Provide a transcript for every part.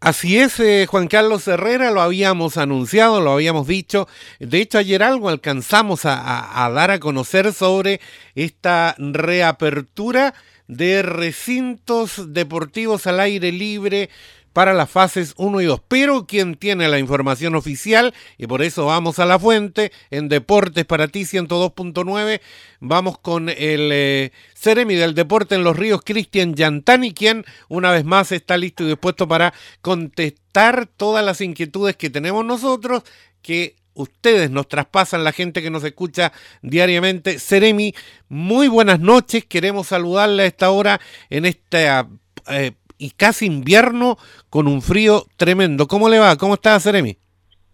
Así es, eh, Juan Carlos Herrera, lo habíamos anunciado, lo habíamos dicho. De hecho, ayer algo alcanzamos a, dar a conocer sobre esta reapertura de recintos deportivos al aire libre para las fases 1 y 2. Pero quien tiene la información oficial, y por eso vamos a la fuente, en Deportes para ti 102.9, vamos con el eh, Ceremi del Deporte en los Ríos, Cristian Yantani, quien una vez más está listo y dispuesto para contestar todas las inquietudes que tenemos nosotros, que ustedes nos traspasan, la gente que nos escucha diariamente. Ceremi, muy buenas noches, queremos saludarle a esta hora en esta... Eh, y casi invierno con un frío tremendo. ¿Cómo le va? ¿Cómo está, Seremi?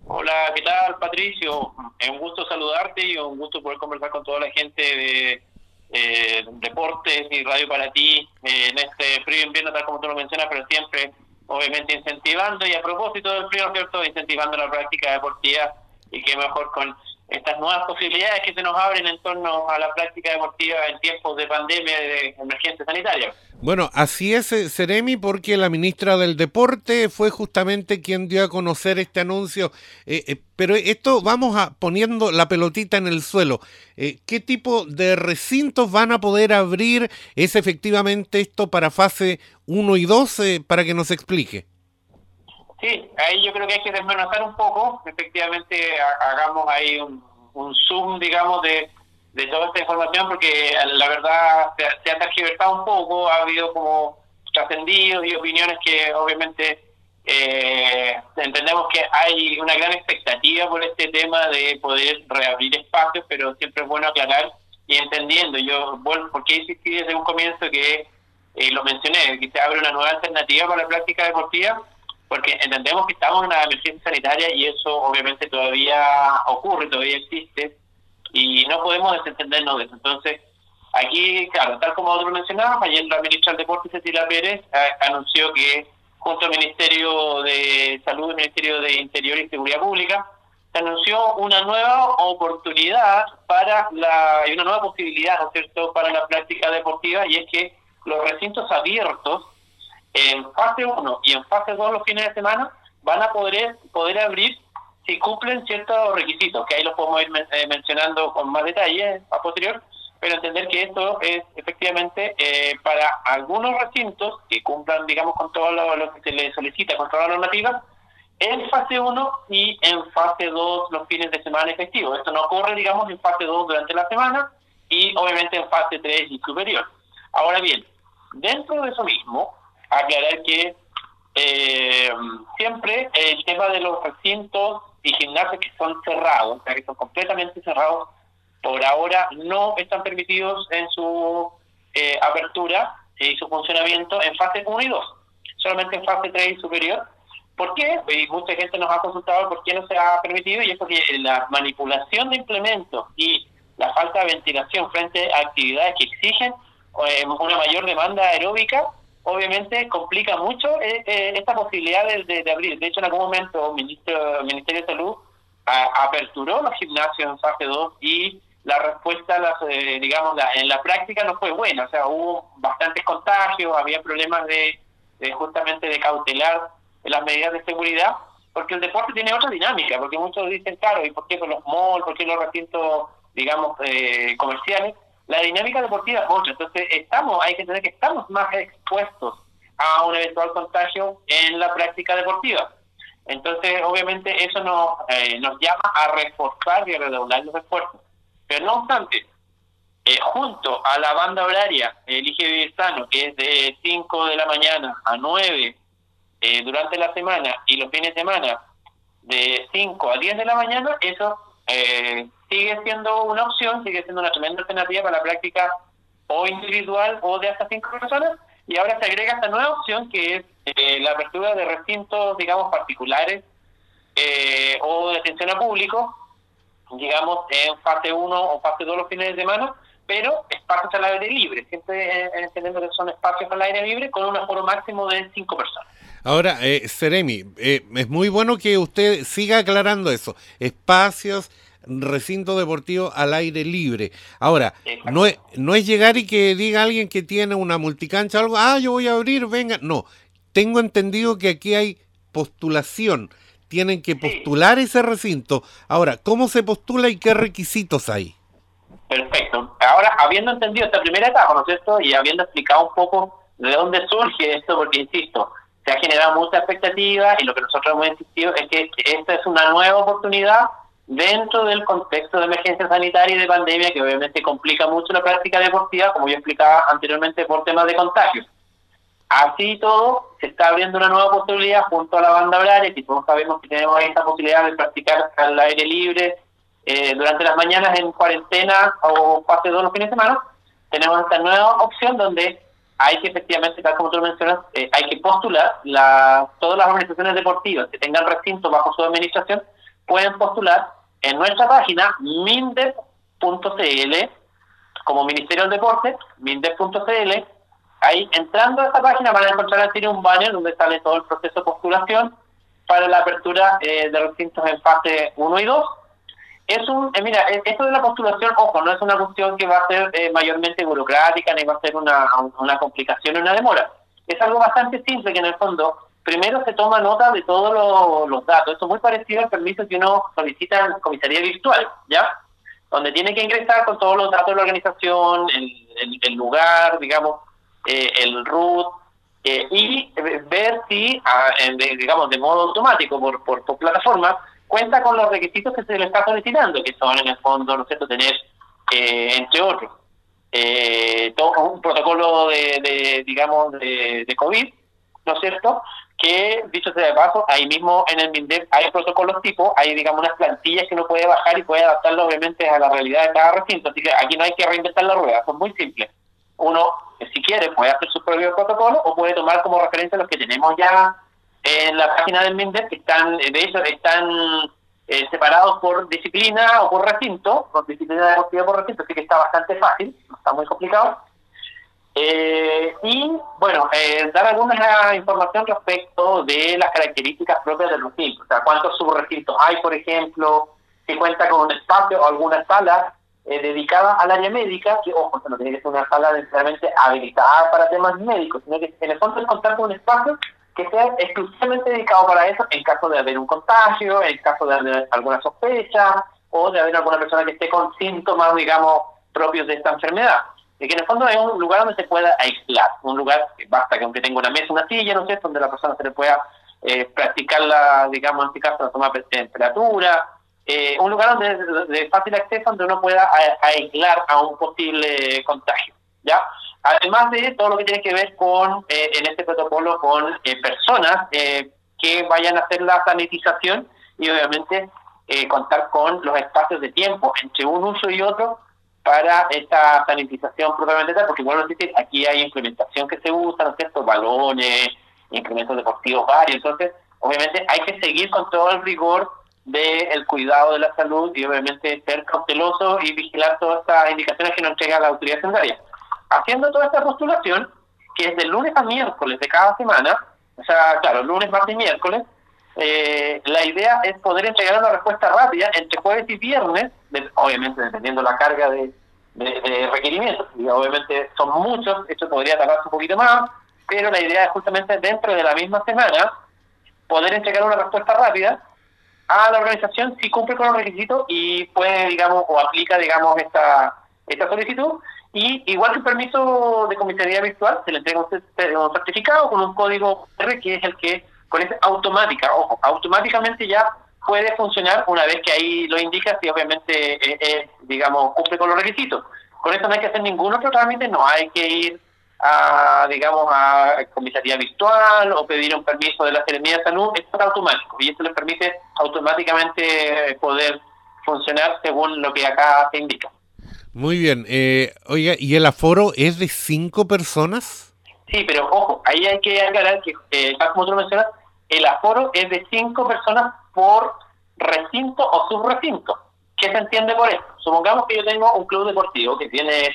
Hola, ¿qué tal, Patricio? Es un gusto saludarte y un gusto poder conversar con toda la gente de eh, Deportes y Radio para ti eh, en este frío invierno, tal como tú lo mencionas, pero siempre, obviamente, incentivando y a propósito del frío, ¿cierto? Incentivando la práctica deportiva y que mejor con estas nuevas posibilidades que se nos abren en torno a la práctica deportiva en tiempos de pandemia y de emergencia sanitaria. Bueno, así es, eh, Seremi, porque la ministra del Deporte fue justamente quien dio a conocer este anuncio. Eh, eh, pero esto vamos a poniendo la pelotita en el suelo. ¿Qué tipo de recintos van a poder abrir? ¿Es efectivamente esto para fase 1 y 2? para que nos explique. Sí, ahí yo creo que hay que desmenuzar un poco. Efectivamente, hagamos ahí un, un zoom, digamos, de toda esta información porque la verdad se, ha tergiversado un poco, ha habido como trascendidos y opiniones que obviamente eh, entendemos que hay una gran expectativa por este tema de poder reabrir espacios, pero siempre es bueno aclarar y entendiendo, yo, bueno, porque insistí desde un comienzo que eh, lo mencioné, que se abre una nueva alternativa para la práctica deportiva, porque entendemos que estamos en una emergencia sanitaria y eso obviamente todavía ocurre, todavía existe, y no podemos desentendernos de eso. Entonces, aquí, claro, tal como otros mencionábamos, ayer la ministra del Deporte, Cecilia Pérez, anunció que junto al Ministerio de Salud el Ministerio de Interior y Seguridad Pública, se anunció una nueva oportunidad para la, y una nueva posibilidad, ¿no cierto?, para la práctica deportiva, y es que los recintos abiertos en fase 1 y en fase 2 los fines de semana van a poder, poder abrir si cumplen ciertos requisitos, que ahí los podemos ir eh, mencionando con más detalle a posterior, pero entender que esto es efectivamente eh, para algunos recintos que cumplan, digamos, con todo lo, que se les solicita, con todas las normativas, en fase 1 y en fase 2 los fines de semana efectivos. Esto no ocurre, digamos, en fase 2 durante la semana y obviamente en fase 3 y superior. Ahora bien, dentro de eso mismo, aclarar que eh, siempre el tema de los recintos y gimnasios que son cerrados, o sea, que son completamente cerrados, por ahora no están permitidos en su eh, apertura y su funcionamiento en fase 1 y 2, solamente en fase 3 y superior. ¿Por qué? Y mucha gente nos ha consultado por qué no se ha permitido y es porque la manipulación de implementos y la falta de ventilación frente a actividades que exigen eh, una mayor demanda aeróbica obviamente complica mucho eh, eh, esta posibilidad de, abrir. De hecho, en algún momento el ministro, Ministerio de Salud aperturó los gimnasios en fase 2 y la respuesta, las, eh, digamos, en la práctica no fue buena. O sea, hubo bastantes contagios, había problemas de, justamente de cautelar las medidas de seguridad, porque el deporte tiene otra dinámica, porque muchos dicen, claro, ¿y por qué con los malls, por qué los recintos, digamos, comerciales? La dinámica deportiva es otra. Entonces, estamos, hay que entender que estamos más expuestos a un eventual contagio en la práctica deportiva. Entonces, obviamente, eso nos, eh, nos llama a reforzar y a redoblar los esfuerzos. Pero no obstante, eh, junto a la banda horaria Elige Vivir Sano, que es de 5 de la mañana a 9 eh, durante la semana y los fines de semana de 5 a 10 de la mañana, eso eh, sigue siendo una opción, sigue siendo una tremenda alternativa para la práctica o individual o de hasta cinco personas. Y ahora se agrega esta nueva opción que es eh, la apertura de recintos, digamos, particulares eh, o de atención a público, digamos, en fase 1 o fase 2 los fines de semana, pero espacios al aire libre, siempre entendiendo que son espacios al aire libre con un aforo máximo de cinco personas. Ahora, eh, Seremi, eh, es muy bueno que usted siga aclarando eso. Espacios, recinto deportivo al aire libre. Ahora, no es, no es llegar y que diga alguien que tiene una multicancha o algo, ah, yo voy a abrir, venga. No, tengo entendido que aquí hay postulación. Tienen que postular ese recinto. Ahora, ¿cómo se postula y qué requisitos hay? Perfecto. Ahora, habiendo entendido esta primera etapa, ¿no es cierto? Y habiendo explicado un poco de dónde surge esto, porque insisto, se ha generado mucha expectativa y lo que nosotros hemos insistido es que esta es una nueva oportunidad dentro del contexto de emergencia sanitaria y de pandemia que obviamente complica mucho la práctica deportiva, como yo explicaba anteriormente, por temas de contagio. Así todo, se está abriendo una nueva posibilidad junto a la banda horaria, y todos sabemos que tenemos esta posibilidad de practicar al aire libre eh, durante las mañanas en cuarentena o fase 2 los fines de semana, tenemos esta nueva opción donde hay que efectivamente, tal como tú mencionas, eh, hay que postular, la, todas las organizaciones deportivas que tengan recinto bajo su administración pueden postular en nuestra página mindep.cl como Ministerio del Deporte, mindep.cl. Ahí entrando a esta página van a encontrar en un banner donde sale todo el proceso de postulación para la apertura eh, de recintos en fase 1 y 2 es un, eh, mira, eh, esto de la postulación, ojo, no es una cuestión que va a ser eh, mayormente burocrática ni va a ser una, una complicación o una demora. Es algo bastante simple que en el fondo, primero se toma nota de todos los datos. Esto es muy parecido al permiso que uno solicita en comisaría virtual, ¿ya? Donde tiene que ingresar con todos los datos de la organización, el, el, lugar, digamos, el root, y ver si, ah, digamos, de modo automático por, por, plataforma, cuenta con los requisitos que se le está solicitando, que son en el fondo, ¿no es cierto?, tener, eh, entre otros, eh, todo un protocolo de, digamos, de, de, COVID, ¿no es cierto?, que, dicho sea de paso, ahí mismo en el MINDEP hay protocolos tipo, hay, digamos, unas plantillas que uno puede bajar y puede adaptarlo, obviamente, a la realidad de cada recinto, así que aquí no hay que reinventar la rueda, son muy simples. Uno, si quiere, puede hacer su propio protocolo o puede tomar como referencia los que tenemos ya en la página del MINDEP, están, de hecho, están eh, separados por disciplina o por recinto, por disciplina deportiva por recinto, así que está bastante fácil, no está muy complicado. Eh, y bueno, eh, dar alguna información respecto de las características propias del recinto, o sea, cuántos subrecintos hay, por ejemplo, si cuenta con un espacio o alguna sala dedicada al área médica, que ojo, no tiene que ser una sala necesariamente habilitada para temas médicos, sino que en el fondo es contar con un espacio que sea exclusivamente dedicado para eso en caso de haber un contagio, en caso de haber alguna sospecha o de haber alguna persona que esté con síntomas, digamos, propios de esta enfermedad. Que en el fondo es un lugar donde se pueda aislar, un lugar que basta que aunque tenga una mesa, una silla, no sé, donde la persona se le pueda eh, practicar la, digamos, en este caso, la toma de temperatura, eh, un lugar donde de, fácil acceso donde uno pueda aislar a un posible contagio, ¿ya? Además de todo lo que tiene que ver con, eh, en este protocolo, con eh, personas eh, que vayan a hacer la sanitización y obviamente contar con los espacios de tiempo entre un uso y otro para esta sanitización propiamente tal, porque bueno, aquí hay implementación que se usa, ¿no es cierto? Balones, incrementos deportivos varios, entonces obviamente hay que seguir con todo el rigor del cuidado de la salud y obviamente ser cauteloso y vigilar todas estas indicaciones que nos entrega la autoridad sanitaria haciendo toda esta postulación, que es de lunes a miércoles de cada semana, o sea, claro, lunes, martes y miércoles, eh, la idea es poder entregar una respuesta rápida entre jueves y viernes, obviamente dependiendo la carga de, requerimientos, obviamente son muchos, esto podría tardarse un poquito más, pero la idea es justamente dentro de la misma semana poder entregar una respuesta rápida a la organización si cumple con los requisitos y puede, digamos, o aplica, digamos, esta, esta solicitud. Y igual que el permiso de comisaría virtual, se le entrega un, certificado con un código R que es el que, con esa automática, ojo, automáticamente ya puede funcionar una vez que ahí lo indica, si obviamente, eh, eh, digamos, cumple con los requisitos. Con eso no hay que hacer ningún otro trámite, no hay que ir a, digamos, a comisaría virtual o pedir un permiso de la Secretaría de Salud, esto es automático y esto le permite automáticamente poder funcionar según lo que acá se indica. Muy bien. Eh, oiga, ¿y el aforo es de cinco personas? Sí, pero ojo, ahí hay que aclarar que, eh, como tú mencionas, el aforo es de cinco personas por recinto o subrecinto. ¿Qué se entiende por eso? Supongamos que yo tengo un club deportivo que tiene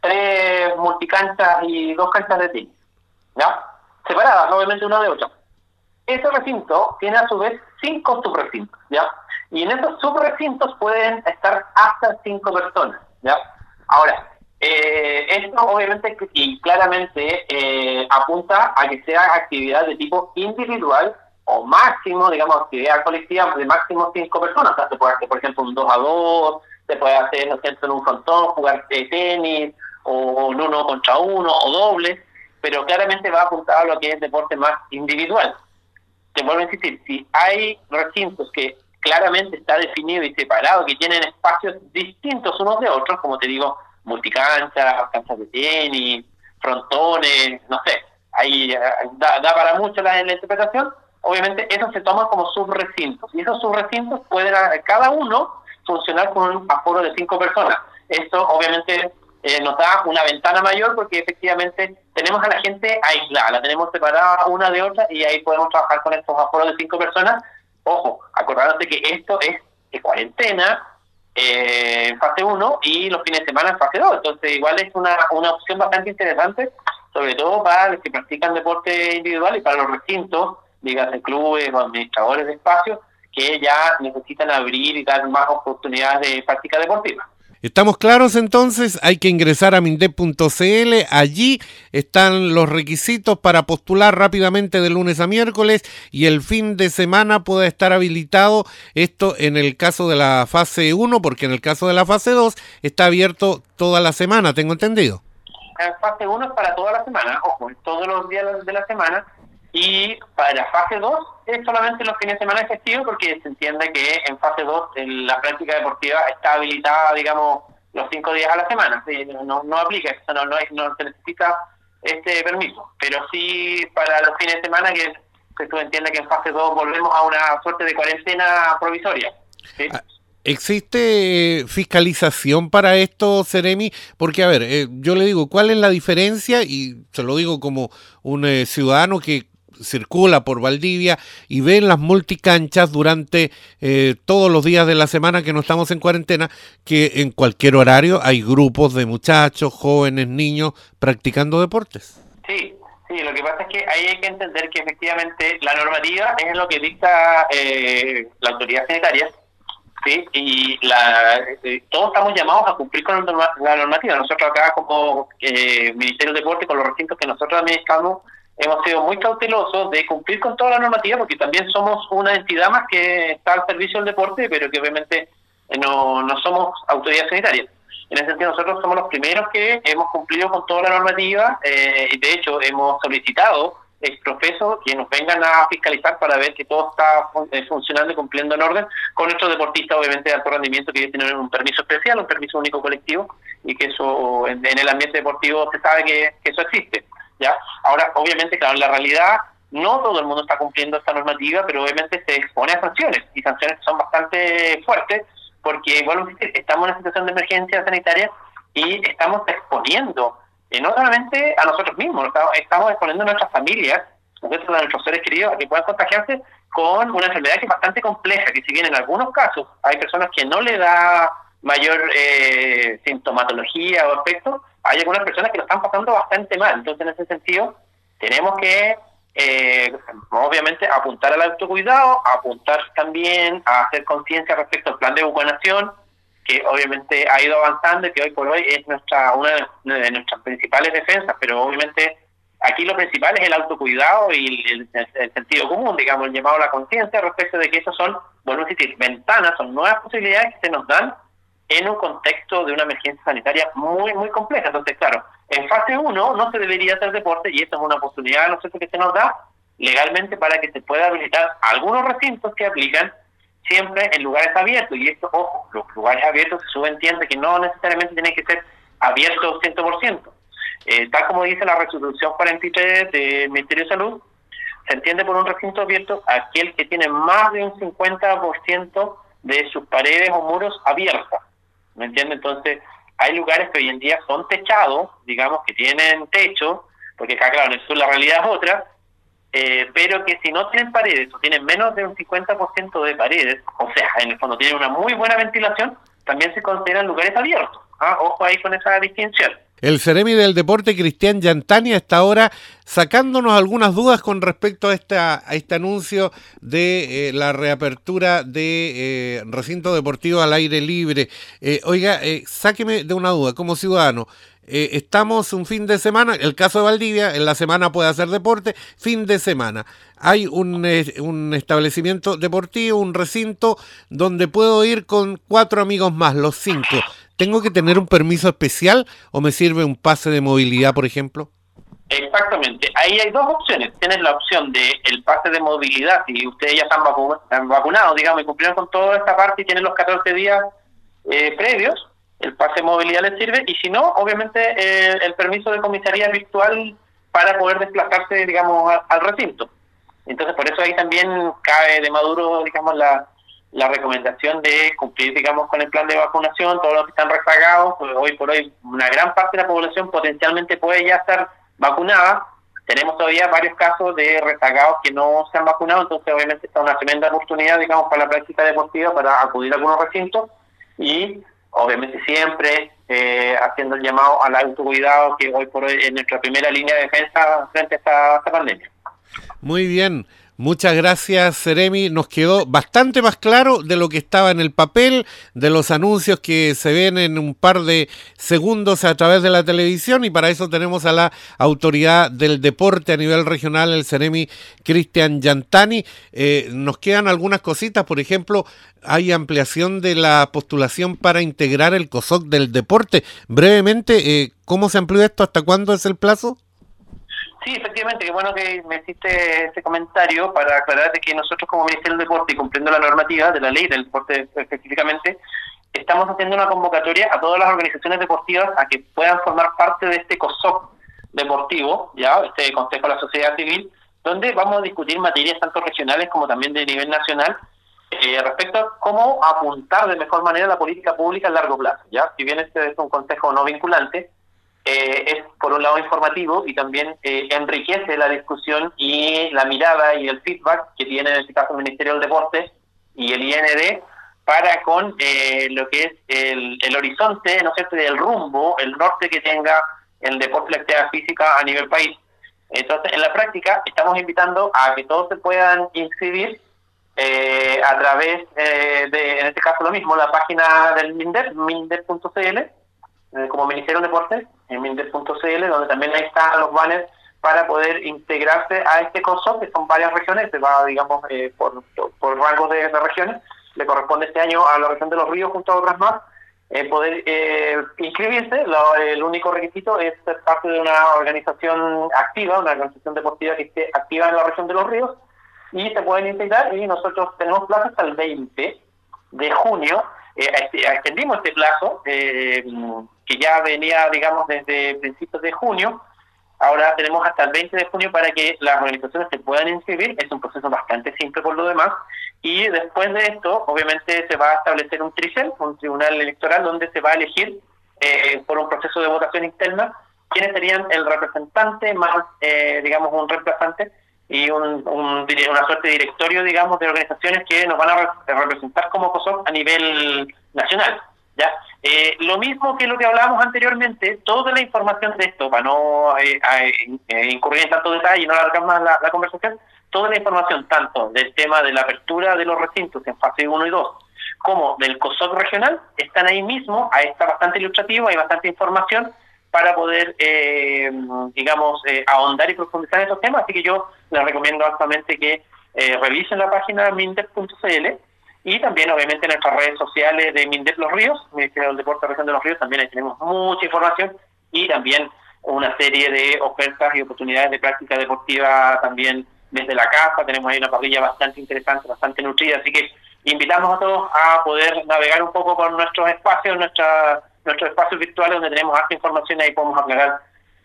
tres multicanchas y dos canchas de tenis, ¿ya? Separadas, obviamente, una de otra. Ese recinto tiene a su vez cinco subrecintos, ¿ya? Y en esos subrecintos pueden estar hasta cinco personas. ¿ya? Ahora, eh, esto obviamente y claramente eh, apunta a que sea actividad de tipo individual o máximo, digamos, actividad colectiva de máximo cinco personas. O sea, se puede hacer, por ejemplo, un 2 a 2, se puede hacer, no sé, en un frontón, jugar tenis, o un uno contra uno, o doble, pero claramente va apuntado a lo que es deporte más individual. Te vuelvo a insistir, si hay recintos que claramente está definido y separado, que tienen espacios distintos unos de otros, como te digo, multicanchas, canchas de tenis, frontones, no sé, ahí eh, da, para mucho la, interpretación, obviamente eso se toma como subrecintos, y esos subrecintos pueden cada uno funcionar con un aforo de cinco personas. Esto obviamente eh, nos da una ventana mayor porque efectivamente tenemos a la gente aislada, la tenemos separada una de otra y ahí podemos trabajar con estos aforos de cinco personas. Ojo, acordándose que esto es de cuarentena eh, en fase 1 y los fines de semana en fase 2. Entonces igual es una, una opción bastante interesante, sobre todo para los que practican deporte individual y para los recintos, digas de clubes o administradores de espacios, que ya necesitan abrir y dar más oportunidades de práctica deportiva. ¿Estamos claros entonces? Hay que ingresar a mindep.cl. Allí están los requisitos para postular rápidamente de lunes a miércoles y el fin de semana puede estar habilitado. Esto en el caso de la fase 1, porque en el caso de la fase 2 está abierto toda la semana, tengo entendido. En fase 1 es para toda la semana, ojo, todos los días de la semana y para la fase 2 es solamente los fines de semana efectivos porque se entiende que en fase 2 la práctica deportiva está habilitada, digamos, los cinco días a la semana. No, no aplica, no, no, no se necesita este permiso. Pero sí para los fines de semana que, se tú entiendes que en fase 2 volvemos a una suerte de cuarentena provisoria. Ah, ¿Existe fiscalización para esto, Ceremi? Porque, a ver, eh, yo le digo, ¿cuál es la diferencia? Y se lo digo como un eh, ciudadano que circula por Valdivia y ven las multicanchas durante eh, todos los días de la semana que no estamos en cuarentena, que en cualquier horario hay grupos de muchachos, jóvenes, niños practicando deportes. Sí, sí, lo que pasa es que ahí hay que entender que efectivamente la normativa es lo que dicta eh, la autoridad sanitaria. ¿sí? Y la, eh, todos estamos llamados a cumplir con la normativa. Nosotros acá como Ministerio de Deporte, con los recintos que nosotros administramos, hemos sido muy cautelosos de cumplir con toda la normativa porque también somos una entidad más que está al servicio del deporte, pero que obviamente eh, no, no somos autoridad sanitaria. En ese sentido, nosotros somos los primeros que hemos cumplido con toda la normativa eh, y de hecho hemos solicitado profeso que nos vengan a fiscalizar para ver que todo está eh, funcionando y cumpliendo en orden con nuestros deportistas, obviamente de alto rendimiento, que tienen un permiso especial, un permiso único colectivo y que eso en, el ambiente deportivo se sabe que eso existe. ¿Ya? Ahora, obviamente, claro, en la realidad no todo el mundo está cumpliendo esta normativa, pero obviamente se expone a sanciones, y sanciones que son bastante fuertes, porque, igual estamos en una situación de emergencia sanitaria y estamos exponiendo, eh, no solamente a nosotros mismos, estamos exponiendo a nuestras familias, a nuestros seres queridos, a que puedan contagiarse con una enfermedad que es bastante compleja, que si bien en algunos casos hay personas que no le da mayor eh, sintomatología o aspecto, hay algunas personas que lo están pasando bastante mal. Entonces, en ese sentido, tenemos que, eh, obviamente, apuntar al autocuidado, apuntar también a hacer conciencia respecto al plan de vacunación, que obviamente ha ido avanzando y que hoy por hoy es nuestra una de nuestras principales defensas, pero obviamente aquí lo principal es el autocuidado y el, sentido común, digamos, el llamado a la conciencia respecto de que esas son, bueno, decir, ventanas, son nuevas posibilidades que se nos dan en un contexto de una emergencia sanitaria muy, muy compleja. Entonces, claro, en fase 1 no se debería hacer deporte y esta es una oportunidad, no sé que se nos da legalmente para que se pueda habilitar algunos recintos que aplican siempre en lugares abiertos. Y esto, ojo, los lugares abiertos se subentiende que no necesariamente tienen que ser abiertos 100%. Eh, tal como dice la resolución 43 del Ministerio de Salud, se entiende por un recinto abierto aquel que tiene más de un 50% de sus paredes o muros abiertas. ¿Me entiendes? Entonces, hay lugares que hoy en día son techados, digamos, que tienen techo, porque acá, claro, en el sur la realidad es otra, eh, pero que si no tienen paredes o tienen menos de un 50% de paredes, o sea, en el fondo tienen una muy buena ventilación, también se consideran lugares abiertos. ¿ah? Ojo ahí con esa distinción. El Ceremi del Deporte, Cristian Yantani, hasta ahora sacándonos algunas dudas con respecto a, esta, a este anuncio de eh, la reapertura de eh, recinto deportivo al aire libre. Eh, oiga, sáqueme de una duda, como ciudadano, estamos un fin de semana, el caso de Valdivia, en la semana puede hacer deporte, fin de semana. Hay un, un establecimiento deportivo, un recinto donde puedo ir con cuatro amigos más, los cinco. ¿Tengo que tener un permiso especial o me sirve un pase de movilidad, por ejemplo? Exactamente. Ahí hay dos opciones. Tienes la opción de el pase de movilidad, si ustedes ya están, vacunados, digamos, y cumplieron con toda esta parte y tienen los 14 días eh, previos, el pase de movilidad les sirve. Y si no, obviamente eh, el permiso de comisaría virtual para poder desplazarse, digamos, al recinto. Entonces, por eso ahí también cae de Maduro, digamos, la, la recomendación de cumplir, digamos, con el plan de vacunación, todos los que están rezagados, pues hoy por hoy una gran parte de la población potencialmente puede ya estar vacunada. Tenemos todavía varios casos de rezagados que no se han vacunado, entonces obviamente está una tremenda oportunidad, digamos, para la práctica deportiva, para acudir a algunos recintos y obviamente siempre eh, haciendo el llamado al autocuidado que hoy por hoy es nuestra primera línea de defensa frente a esta, a esta pandemia. Muy bien. Muchas gracias, Seremi. Nos quedó bastante más claro de lo que estaba en el papel, de los anuncios que se ven en un par de segundos a través de la televisión y para eso tenemos a la autoridad del deporte a nivel regional, el Seremi Cristian Yantani. Eh, nos quedan algunas cositas, por ejemplo, hay ampliación de la postulación para integrar el COSOC del deporte. Brevemente, eh, ¿cómo se amplió esto? ¿Hasta cuándo es el plazo? Sí, efectivamente, qué bueno que me hiciste ese comentario para aclarar de que nosotros como Ministerio del Deporte y cumpliendo la normativa de la ley del deporte específicamente, estamos haciendo una convocatoria a todas las organizaciones deportivas a que puedan formar parte de este COSOC deportivo, ya este Consejo de la Sociedad Civil, donde vamos a discutir materias tanto regionales como también de nivel nacional eh, respecto a cómo apuntar de mejor manera la política pública a largo plazo. ya Si bien este es un consejo no vinculante, eh, es por un lado informativo y también eh, enriquece la discusión y la mirada y el feedback que tiene en este caso el Ministerio del Deporte y el IND para con eh, lo que es el, horizonte, ¿no cierto?, el rumbo, el norte que tenga el deporte y actividad física a nivel país. Entonces, en la práctica, estamos invitando a que todos se puedan inscribir a través de, en este caso lo mismo, la página del MINDEP, mindep.cl, eh, como Ministerio de Deportes, en minder.cl, donde también ahí están los banners para poder integrarse a este COSO, que son varias regiones, se va, digamos, eh, por, por rangos de, regiones, le corresponde este año a la región de los ríos junto a otras más, eh, poder inscribirse, el único requisito es ser parte de una organización activa, una organización deportiva que esté activa en la región de los ríos, y se pueden integrar, y nosotros tenemos plazo hasta el 20 de junio, extendimos este plazo, eh, que ya venía, digamos, desde principios de junio. Ahora tenemos hasta el 20 de junio para que las organizaciones se puedan inscribir. Es un proceso bastante simple por lo demás. Y después de esto, obviamente, se va a establecer un tricel, un tribunal electoral, donde se va a elegir eh, por un proceso de votación interna quiénes serían el representante más, eh, digamos, un reemplazante y un, una suerte de directorio, digamos, de organizaciones que nos van a representar como COSOC a nivel nacional. ¿ya? Eh, lo mismo que lo que hablábamos anteriormente, toda la información de esto, para no eh, eh, incurrir en tanto detalle y no alargar más la, conversación, toda la información tanto del tema de la apertura de los recintos en fase 1 y 2, como del COSOC regional, están ahí mismo, ahí está bastante ilustrativo, hay bastante información para poder, digamos, ahondar y profundizar en esos temas, así que yo les recomiendo altamente que revisen la página minter.cl y también, obviamente, en nuestras redes sociales de Mindep Los Ríos, Ministerio del Deporte Región de los Ríos, también ahí tenemos mucha información y también una serie de ofertas y oportunidades de práctica deportiva también desde la casa. Tenemos ahí una parrilla bastante interesante, bastante nutrida, así que invitamos a todos a poder navegar un poco por nuestros espacios, nuestra, nuestros espacios virtuales donde tenemos harta información y ahí podemos aclarar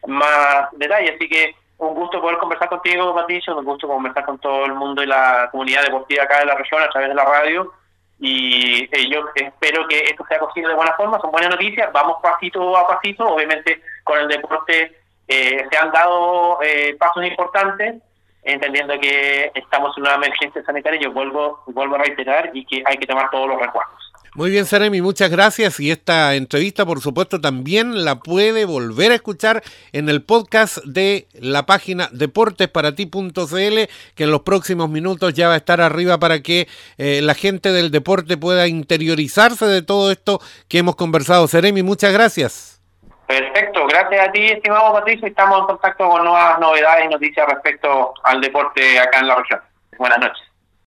más detalles. Así que un gusto poder conversar contigo, Patricio, un gusto conversar con todo el mundo y la comunidad deportiva acá de la región a través de la radio. Y eh, yo espero que esto sea cogido de buena forma, son buenas noticias, vamos pasito a pasito, obviamente con el deporte eh, se han dado eh, pasos importantes, entendiendo que estamos en una emergencia sanitaria, yo vuelvo, vuelvo a reiterar y que hay que tomar todos los recuerdos. Muy bien, Seremi, muchas gracias. Y esta entrevista, por supuesto, también la puede volver a escuchar en el podcast de la página deportesparati.cl, que en los próximos minutos ya va a estar arriba para que eh, la gente del deporte pueda interiorizarse de todo esto que hemos conversado. Seremi, muchas gracias. Perfecto, gracias a ti, estimado Patricio. Estamos en contacto con nuevas novedades y noticias respecto al deporte acá en la región. Buenas noches.